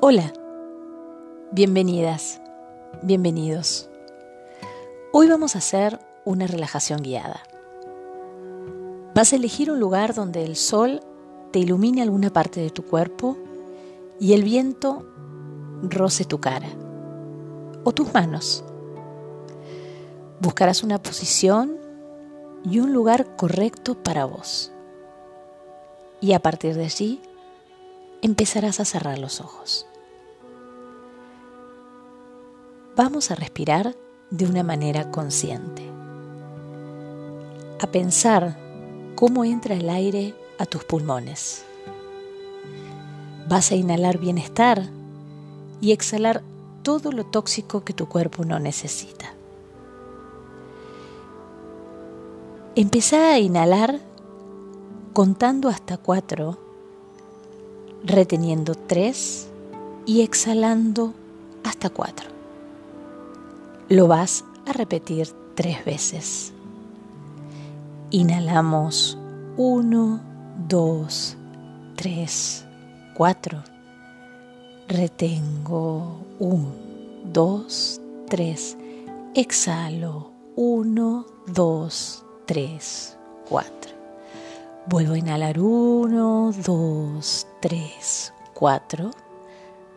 Hola, bienvenidas, bienvenidos. Hoy vamos a hacer una relajación guiada. Vas a elegir un lugar donde el sol te ilumine alguna parte de tu cuerpo y el viento roce tu cara o tus manos. Buscarás una posición y un lugar correcto para vos. Y a partir de allí empezarás a cerrar los ojos. Vamos a respirar de una manera consciente, a pensar cómo entra el aire a tus pulmones. Vas a inhalar bienestar y exhalar todo lo tóxico que tu cuerpo no necesita. Empezá a inhalar contando hasta cuatro, reteniendo tres y exhalando hasta cuatro. Lo vas a repetir tres veces. Inhalamos uno, dos, tres, cuatro. Retengo uno, dos, tres. Exhalo uno, dos, tres, cuatro. Vuelvo a inhalar uno, dos, tres, cuatro.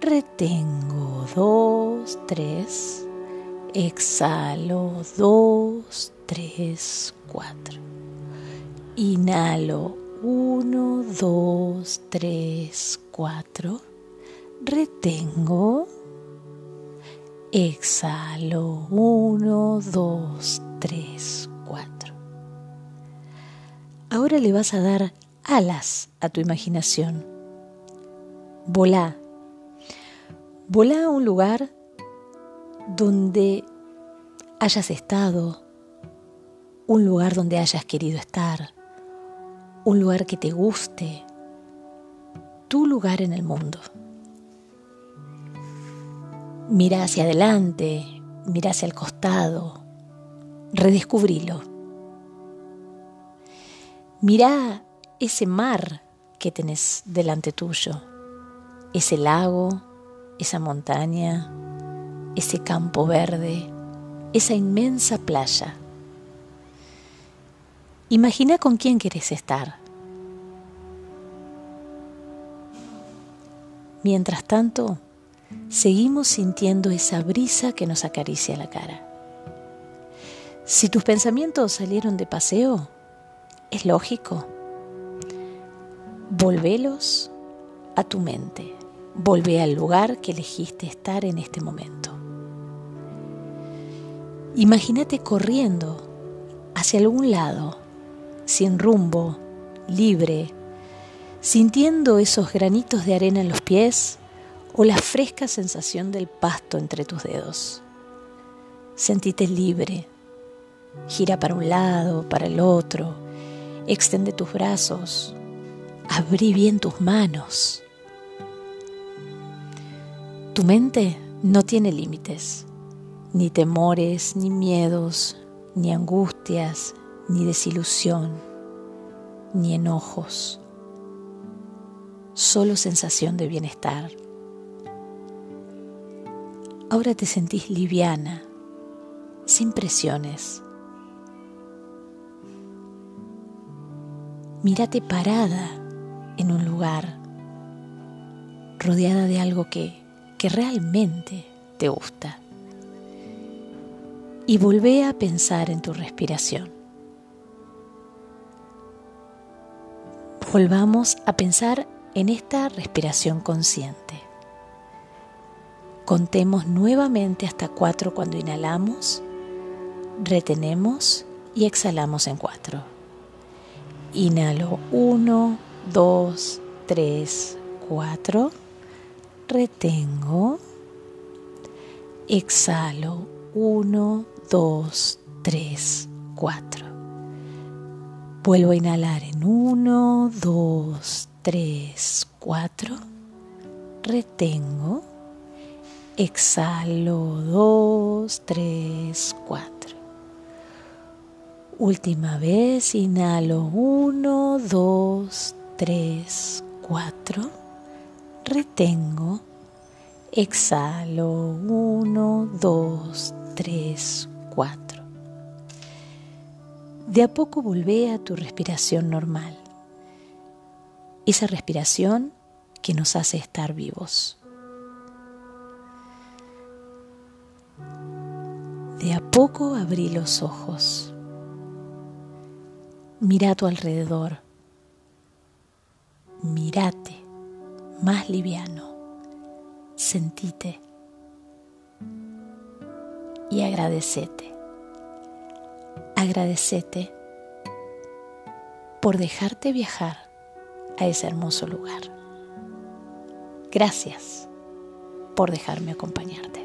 Retengo dos, tres. Exhalo dos, tres, cuatro. Inhalo uno, dos, tres, cuatro. Retengo. Exhalo uno, dos, tres, cuatro. Ahora le vas a dar alas a tu imaginación. Volá. Volá a un lugar donde hayas estado, un lugar donde hayas querido estar, un lugar que te guste, tu lugar en el mundo. Mira hacia adelante, mira hacia el costado, redescubrilo. Mira ese mar que tenés delante tuyo, ese lago, esa montaña, ese campo verde, esa inmensa playa. Imagina con quién quieres estar. Mientras tanto, seguimos sintiendo esa brisa que nos acaricia la cara. Si tus pensamientos salieron de paseo, es lógico. Volvelos a tu mente. Volvé al lugar que elegiste estar en este momento. Imagínate corriendo hacia algún lado, sin rumbo, libre, sintiendo esos granitos de arena en los pies o la fresca sensación del pasto entre tus dedos. Sentite libre. Gira para un lado, para el otro. Extende tus brazos. Abrí bien tus manos. Tu mente no tiene límites, ni temores, ni miedos, ni angustias, ni desilusión, ni enojos solo sensación de bienestar. Ahora te sentís liviana, sin presiones. Mírate parada en un lugar, rodeada de algo que, que realmente te gusta. Y volvé a pensar en tu respiración. Volvamos a pensar en esta respiración consciente. Contemos nuevamente hasta cuatro cuando inhalamos, retenemos y exhalamos en cuatro. Inhalo uno, dos, tres, cuatro. Retengo. Exhalo uno, dos, tres, cuatro. Vuelvo a inhalar en uno, dos, 3, 4, retengo, exhalo 2, 3, 4. Última vez, inhalo 1, 2, 3, 4, retengo, Exhalo. Uno, dos, tres, cuatro. De a poco volvé a tu respiración normal. Esa respiración que nos hace estar vivos. De a poco abrí los ojos. Mira a tu alrededor. Mírate más liviano sentite y agradecete. Agradecete por dejarte viajar a ese hermoso lugar. Gracias por dejarme acompañarte.